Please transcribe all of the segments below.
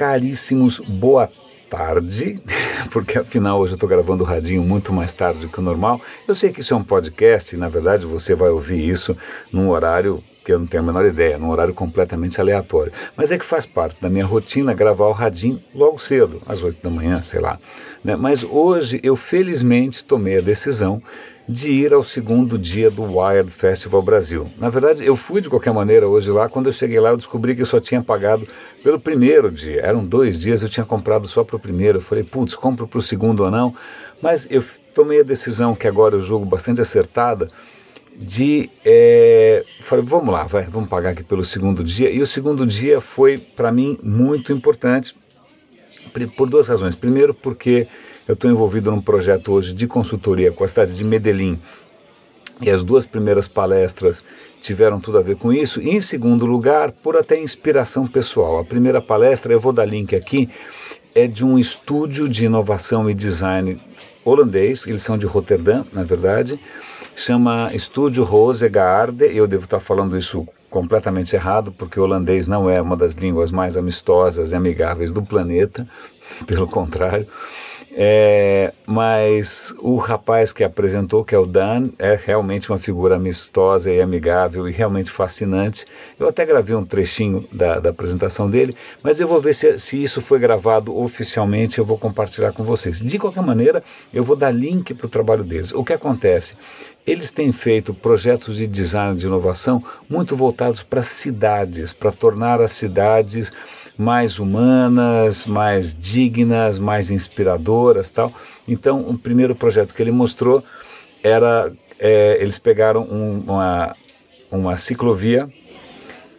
caríssimos, boa tarde, porque afinal hoje eu estou gravando o radinho muito mais tarde do que o normal. Eu sei que isso é um podcast e na verdade você vai ouvir isso num horário que eu não tenho a menor ideia, num horário completamente aleatório. Mas é que faz parte da minha rotina gravar o radinho logo cedo, às 8 da manhã, sei lá. Né? Mas hoje eu felizmente tomei a decisão de ir ao segundo dia do Wired Festival Brasil. Na verdade, eu fui de qualquer maneira hoje lá. Quando eu cheguei lá, eu descobri que eu só tinha pagado pelo primeiro dia. Eram dois dias, eu tinha comprado só para o primeiro. Eu falei, putz, compro para o segundo ou não. Mas eu tomei a decisão, que agora eu julgo bastante acertada, de. É, falei, vamos lá, vai, vamos pagar aqui pelo segundo dia. E o segundo dia foi, para mim, muito importante por duas razões. Primeiro, porque eu estou envolvido num projeto hoje de consultoria com a cidade de Medellín. E as duas primeiras palestras tiveram tudo a ver com isso. E em segundo lugar, por até inspiração pessoal. A primeira palestra, eu vou dar link aqui, é de um estúdio de inovação e design holandês, eles são de Roterdã, na verdade, chama Estúdio Rose Gaarde, eu devo estar falando isso completamente errado, porque o holandês não é uma das línguas mais amistosas e amigáveis do planeta, pelo contrário. É, mas o rapaz que apresentou, que é o Dan, é realmente uma figura amistosa e amigável e realmente fascinante. Eu até gravei um trechinho da, da apresentação dele, mas eu vou ver se, se isso foi gravado oficialmente, eu vou compartilhar com vocês. De qualquer maneira, eu vou dar link para o trabalho deles. O que acontece? Eles têm feito projetos de design de inovação muito voltados para cidades, para tornar as cidades mais humanas, mais dignas, mais inspiradoras, tal. Então, o primeiro projeto que ele mostrou era é, eles pegaram um, uma uma ciclovia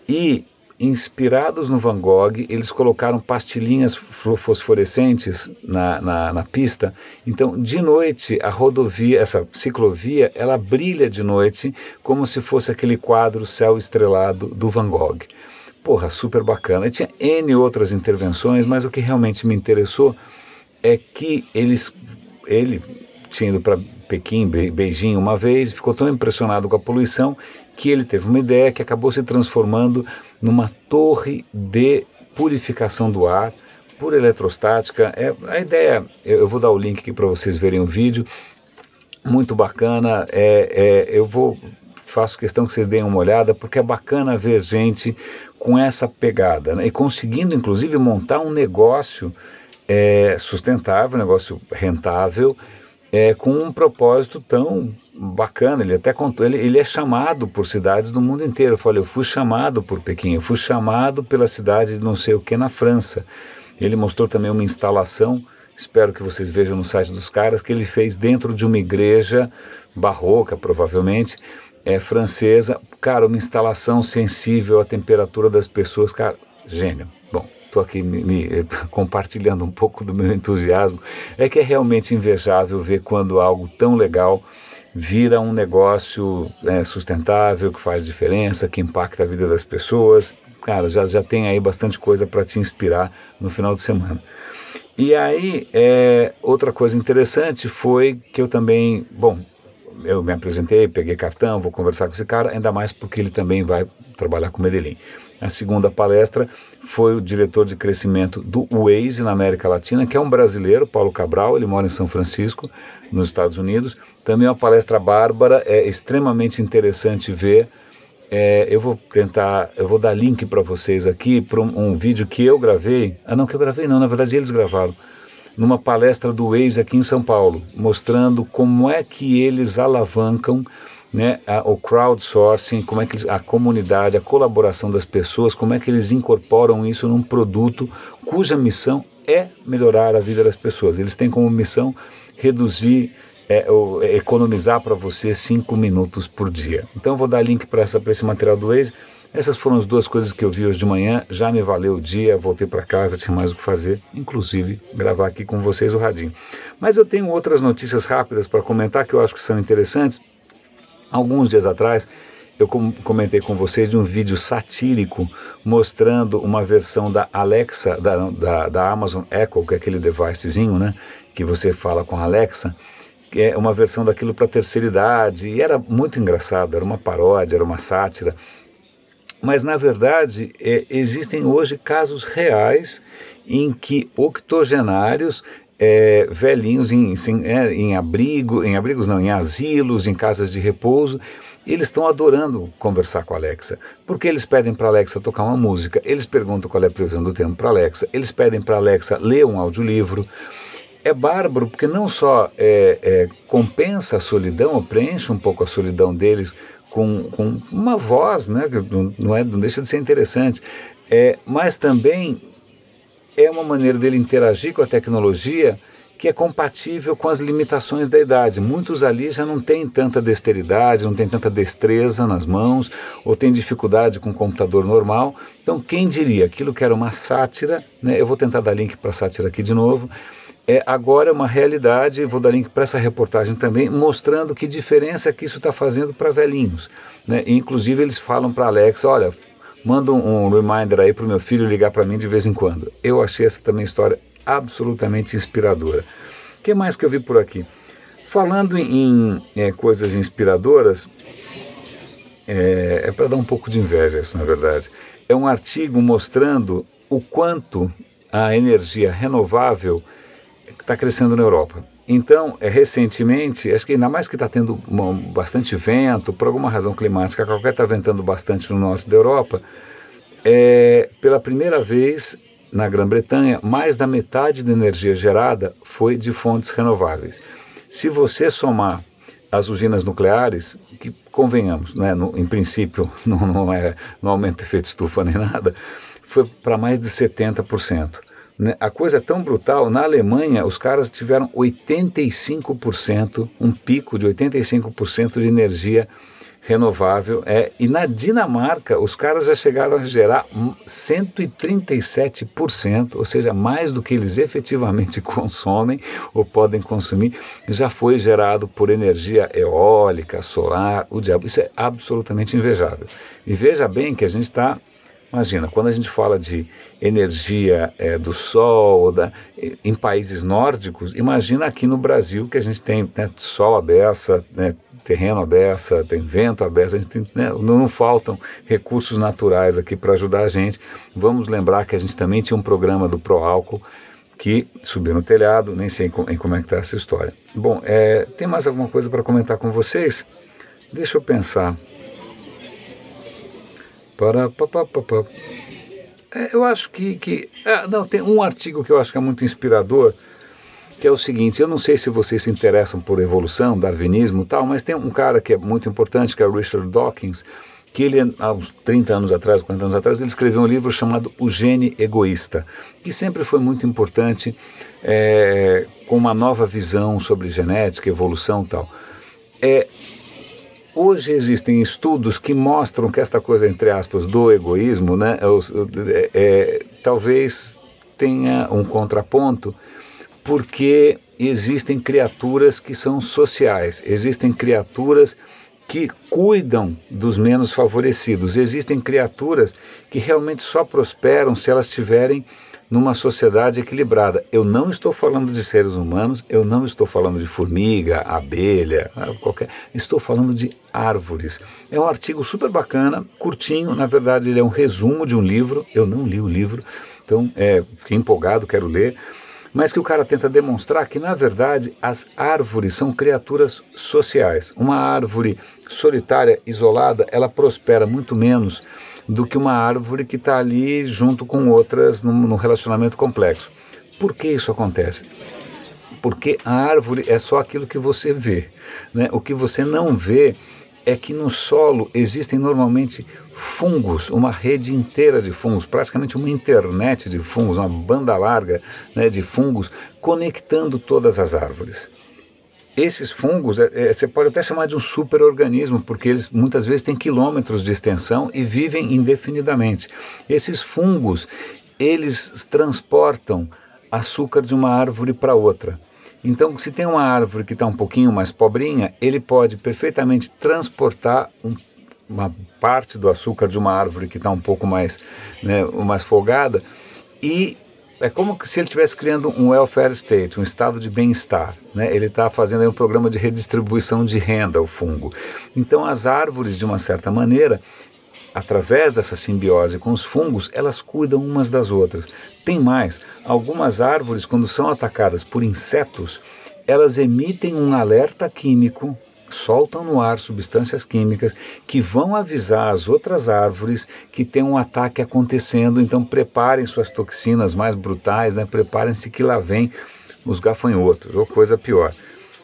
e inspirados no Van Gogh, eles colocaram pastilhinhas fosforescentes na, na, na, pista. Então, de noite, a rodovia, essa ciclovia, ela brilha de noite como se fosse aquele quadro Céu Estrelado do Van Gogh. Porra, super bacana. E tinha N outras intervenções, mas o que realmente me interessou é que eles, ele tinha ido para Pequim, Beijing uma vez, ficou tão impressionado com a poluição que ele teve uma ideia que acabou se transformando numa torre de purificação do ar por eletrostática. É, a ideia, eu, eu vou dar o link aqui para vocês verem o vídeo, muito bacana. É, é, eu vou faço questão que vocês deem uma olhada, porque é bacana ver gente com essa pegada né? e conseguindo, inclusive, montar um negócio é, sustentável, um negócio rentável, é, com um propósito tão bacana. Ele até contou, ele, ele é chamado por cidades do mundo inteiro. Eu falei, eu fui chamado por Pequim, eu fui chamado pela cidade de não sei o que na França. Ele mostrou também uma instalação, espero que vocês vejam no site dos caras, que ele fez dentro de uma igreja barroca, provavelmente, é francesa. Cara, uma instalação sensível à temperatura das pessoas, cara, gênio. Bom, estou aqui me, me, compartilhando um pouco do meu entusiasmo. É que é realmente invejável ver quando algo tão legal vira um negócio é, sustentável, que faz diferença, que impacta a vida das pessoas. Cara, já, já tem aí bastante coisa para te inspirar no final de semana. E aí, é, outra coisa interessante foi que eu também, bom, eu me apresentei, peguei cartão, vou conversar com esse cara, ainda mais porque ele também vai trabalhar com Medellín. A segunda palestra foi o diretor de crescimento do Waze na América Latina, que é um brasileiro, Paulo Cabral, ele mora em São Francisco, nos Estados Unidos. Também uma palestra bárbara, é extremamente interessante ver. É, eu vou tentar, eu vou dar link para vocês aqui para um, um vídeo que eu gravei. Ah, não, que eu gravei não, na verdade eles gravaram numa palestra do Waze aqui em São Paulo, mostrando como é que eles alavancam né, a, o crowdsourcing, como é que eles, a comunidade, a colaboração das pessoas, como é que eles incorporam isso num produto cuja missão é melhorar a vida das pessoas. Eles têm como missão reduzir, é, é, economizar para você cinco minutos por dia. Então eu vou dar link para esse material do Waze. Essas foram as duas coisas que eu vi hoje de manhã. Já me valeu o dia, voltei para casa, tinha mais o que fazer, inclusive gravar aqui com vocês o radinho. Mas eu tenho outras notícias rápidas para comentar que eu acho que são interessantes. Alguns dias atrás, eu comentei com vocês de um vídeo satírico mostrando uma versão da Alexa, da, da, da Amazon Echo, que é aquele devicezinho, né, que você fala com a Alexa, que é uma versão daquilo para terceira idade, e era muito engraçado, era uma paródia, era uma sátira mas na verdade é, existem hoje casos reais em que octogenários é, velhinhos em, em, é, em abrigo, em abrigos não, em asilos, em casas de repouso, eles estão adorando conversar com a Alexa, porque eles pedem para a Alexa tocar uma música, eles perguntam qual é a previsão do tempo para a Alexa, eles pedem para a Alexa ler um audiolivro. É bárbaro porque não só é, é, compensa a solidão, preenche um pouco a solidão deles com, com uma voz, né, não, é, não deixa de ser interessante, é, mas também é uma maneira dele interagir com a tecnologia que é compatível com as limitações da idade. Muitos ali já não têm tanta dexteridade, não têm tanta destreza nas mãos, ou têm dificuldade com o computador normal. Então, quem diria aquilo que era uma sátira, né? eu vou tentar dar link para a sátira aqui de novo, é agora uma realidade, vou dar link para essa reportagem também, mostrando que diferença que isso está fazendo para velhinhos. Né? Inclusive eles falam para Alexa, olha, manda um, um reminder aí para o meu filho ligar para mim de vez em quando. Eu achei essa também história absolutamente inspiradora. O que mais que eu vi por aqui? Falando em, em é, coisas inspiradoras, é, é para dar um pouco de inveja isso, na verdade. É um artigo mostrando o quanto a energia renovável está crescendo na Europa. Então, é, recentemente, acho que ainda mais que está tendo uma, bastante vento, por alguma razão climática, qualquer está ventando bastante no norte da Europa, é, pela primeira vez na Grã-Bretanha, mais da metade da energia gerada foi de fontes renováveis. Se você somar as usinas nucleares, que convenhamos, né, no, em princípio não, não, é, não aumenta o efeito estufa nem nada, foi para mais de 70%. Né? A coisa é tão brutal, na Alemanha os caras tiveram 85%, um pico de 85% de energia renovável. É, e na Dinamarca os caras já chegaram a gerar 137%, ou seja, mais do que eles efetivamente consomem ou podem consumir, já foi gerado por energia eólica, solar, o diabo. Isso é absolutamente invejável. E veja bem que a gente está Imagina, quando a gente fala de energia é, do sol, da, em países nórdicos, imagina aqui no Brasil que a gente tem né, sol beça, né, terreno beça, tem vento à beça, a gente tem, né, não, não faltam recursos naturais aqui para ajudar a gente. Vamos lembrar que a gente também tinha um programa do Proálcool que subiu no telhado, nem sei em como é que está essa história. Bom, é, tem mais alguma coisa para comentar com vocês? Deixa eu pensar. Para, pa, é, eu acho que, que ah, não tem um artigo que eu acho que é muito inspirador que é o seguinte, eu não sei se vocês se interessam por evolução, darwinismo e tal, mas tem um cara que é muito importante, que é o Richard Dawkins, que ele, há uns 30 anos atrás, 40 anos atrás, ele escreveu um livro chamado O Gene Egoísta, que sempre foi muito importante, é, com uma nova visão sobre genética, evolução e tal. É, Hoje existem estudos que mostram que esta coisa, entre aspas, do egoísmo, né, é, é, talvez tenha um contraponto, porque existem criaturas que são sociais, existem criaturas que cuidam dos menos favorecidos, existem criaturas que realmente só prosperam se elas tiverem numa sociedade equilibrada. Eu não estou falando de seres humanos, eu não estou falando de formiga, abelha, ah, qualquer. Estou falando de árvores. É um artigo super bacana, curtinho, na verdade ele é um resumo de um livro. Eu não li o livro, então é, fiquei empolgado, quero ler. Mas que o cara tenta demonstrar que, na verdade, as árvores são criaturas sociais. Uma árvore solitária, isolada, ela prospera muito menos do que uma árvore que está ali junto com outras num, num relacionamento complexo. Por que isso acontece? Porque a árvore é só aquilo que você vê. Né? O que você não vê é que no solo existem normalmente fungos, uma rede inteira de fungos, praticamente uma internet de fungos, uma banda larga né, de fungos conectando todas as árvores. Esses fungos, é, é, você pode até chamar de um superorganismo, porque eles muitas vezes têm quilômetros de extensão e vivem indefinidamente. Esses fungos, eles transportam açúcar de uma árvore para outra. Então, se tem uma árvore que está um pouquinho mais pobrinha, ele pode perfeitamente transportar um, uma parte do açúcar de uma árvore que está um pouco mais, né, mais folgada e é como se ele estivesse criando um welfare state, um estado de bem-estar. Né? Ele está fazendo um programa de redistribuição de renda, o fungo. Então, as árvores, de uma certa maneira, através dessa simbiose com os fungos, elas cuidam umas das outras. Tem mais, algumas árvores, quando são atacadas por insetos, elas emitem um alerta químico, soltam no ar substâncias químicas que vão avisar as outras árvores que tem um ataque acontecendo. Então preparem suas toxinas mais brutais, né? preparem-se que lá vem os gafanhotos ou coisa pior.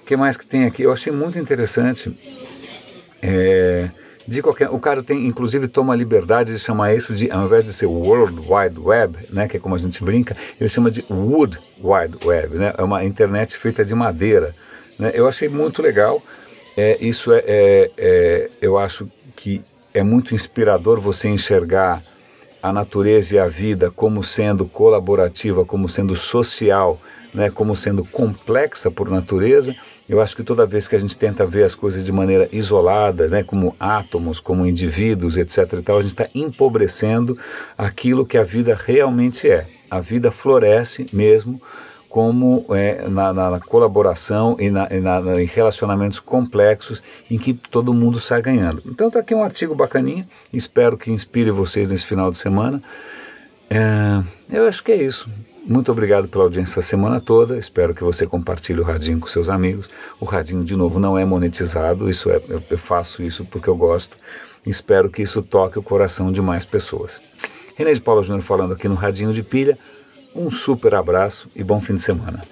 O que mais que tem aqui? Eu achei muito interessante. É, de qualquer, o cara tem, inclusive, toma a liberdade de chamar isso de, ao invés de ser World Wide Web, né, que é como a gente brinca, ele chama de Wood Wide Web, né, é uma internet feita de madeira. Né, eu achei muito legal. É, isso é, é, é, eu acho que é muito inspirador você enxergar a natureza e a vida como sendo colaborativa, como sendo social, né, como sendo complexa por natureza eu acho que toda vez que a gente tenta ver as coisas de maneira isolada, né, como átomos, como indivíduos, etc. e tal, a gente está empobrecendo aquilo que a vida realmente é. A vida floresce mesmo como é, na, na, colaboração e, na, e na, em relacionamentos complexos em que todo mundo sai ganhando. Então está aqui um artigo bacaninha, espero que inspire vocês nesse final de semana. É, eu acho que é isso. Muito obrigado pela audiência a semana toda. Espero que você compartilhe o Radinho com seus amigos. O Radinho, de novo, não é monetizado. Isso é, eu faço isso porque eu gosto. Espero que isso toque o coração de mais pessoas. René de Paula Júnior falando aqui no Radinho de Pilha. Um super abraço e bom fim de semana.